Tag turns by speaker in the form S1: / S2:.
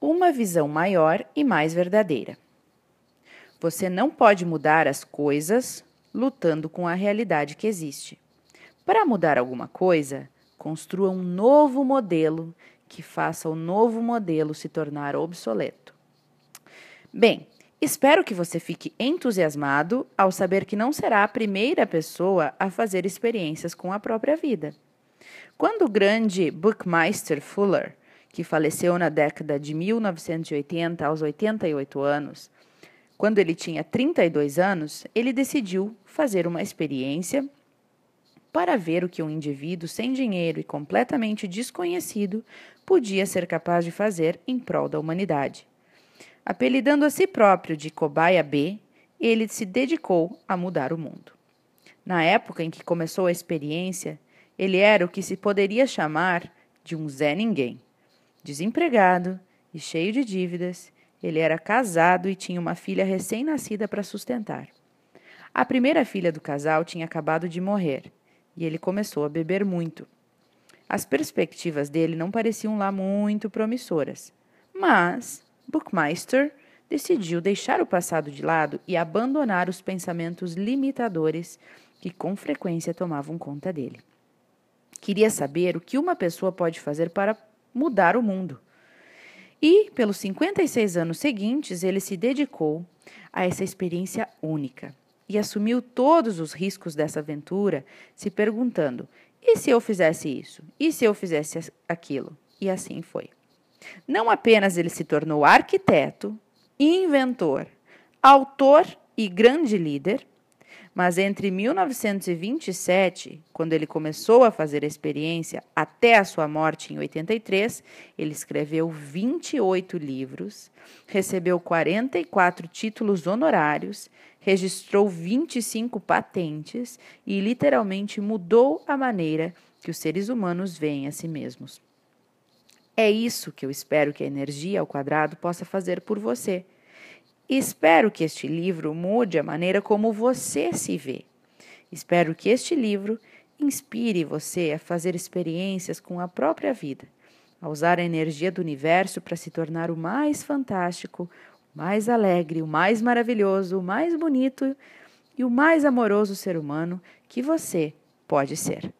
S1: uma visão maior e mais verdadeira. Você não pode mudar as coisas lutando com a realidade que existe. Para mudar alguma coisa, construa um novo modelo que faça o novo modelo se tornar obsoleto. Bem, espero que você fique entusiasmado ao saber que não será a primeira pessoa a fazer experiências com a própria vida. Quando o grande Buckminster Fuller, que faleceu na década de 1980 aos 88 anos, quando ele tinha 32 anos, ele decidiu fazer uma experiência para ver o que um indivíduo sem dinheiro e completamente desconhecido podia ser capaz de fazer em prol da humanidade. Apelidando a si próprio de Cobaia B, ele se dedicou a mudar o mundo. Na época em que começou a experiência, ele era o que se poderia chamar de um Zé Ninguém. Desempregado e cheio de dívidas, ele era casado e tinha uma filha recém-nascida para sustentar. A primeira filha do casal tinha acabado de morrer e ele começou a beber muito. As perspectivas dele não pareciam lá muito promissoras, mas Buckmeister decidiu deixar o passado de lado e abandonar os pensamentos limitadores que com frequência tomavam conta dele. Queria saber o que uma pessoa pode fazer para mudar o mundo. E, pelos 56 anos seguintes, ele se dedicou a essa experiência única e assumiu todos os riscos dessa aventura, se perguntando: e se eu fizesse isso? E se eu fizesse aquilo? E assim foi. Não apenas ele se tornou arquiteto, inventor, autor e grande líder, mas entre 1927, quando ele começou a fazer a experiência, até a sua morte em 83, ele escreveu 28 livros, recebeu 44 títulos honorários, registrou 25 patentes e literalmente mudou a maneira que os seres humanos veem a si mesmos. É isso que eu espero que a energia ao quadrado possa fazer por você espero que este livro mude a maneira como você se vê. Espero que este livro inspire você a fazer experiências com a própria vida, a usar a energia do universo para se tornar o mais fantástico, o mais alegre, o mais maravilhoso, o mais bonito e o mais amoroso ser humano que você pode ser.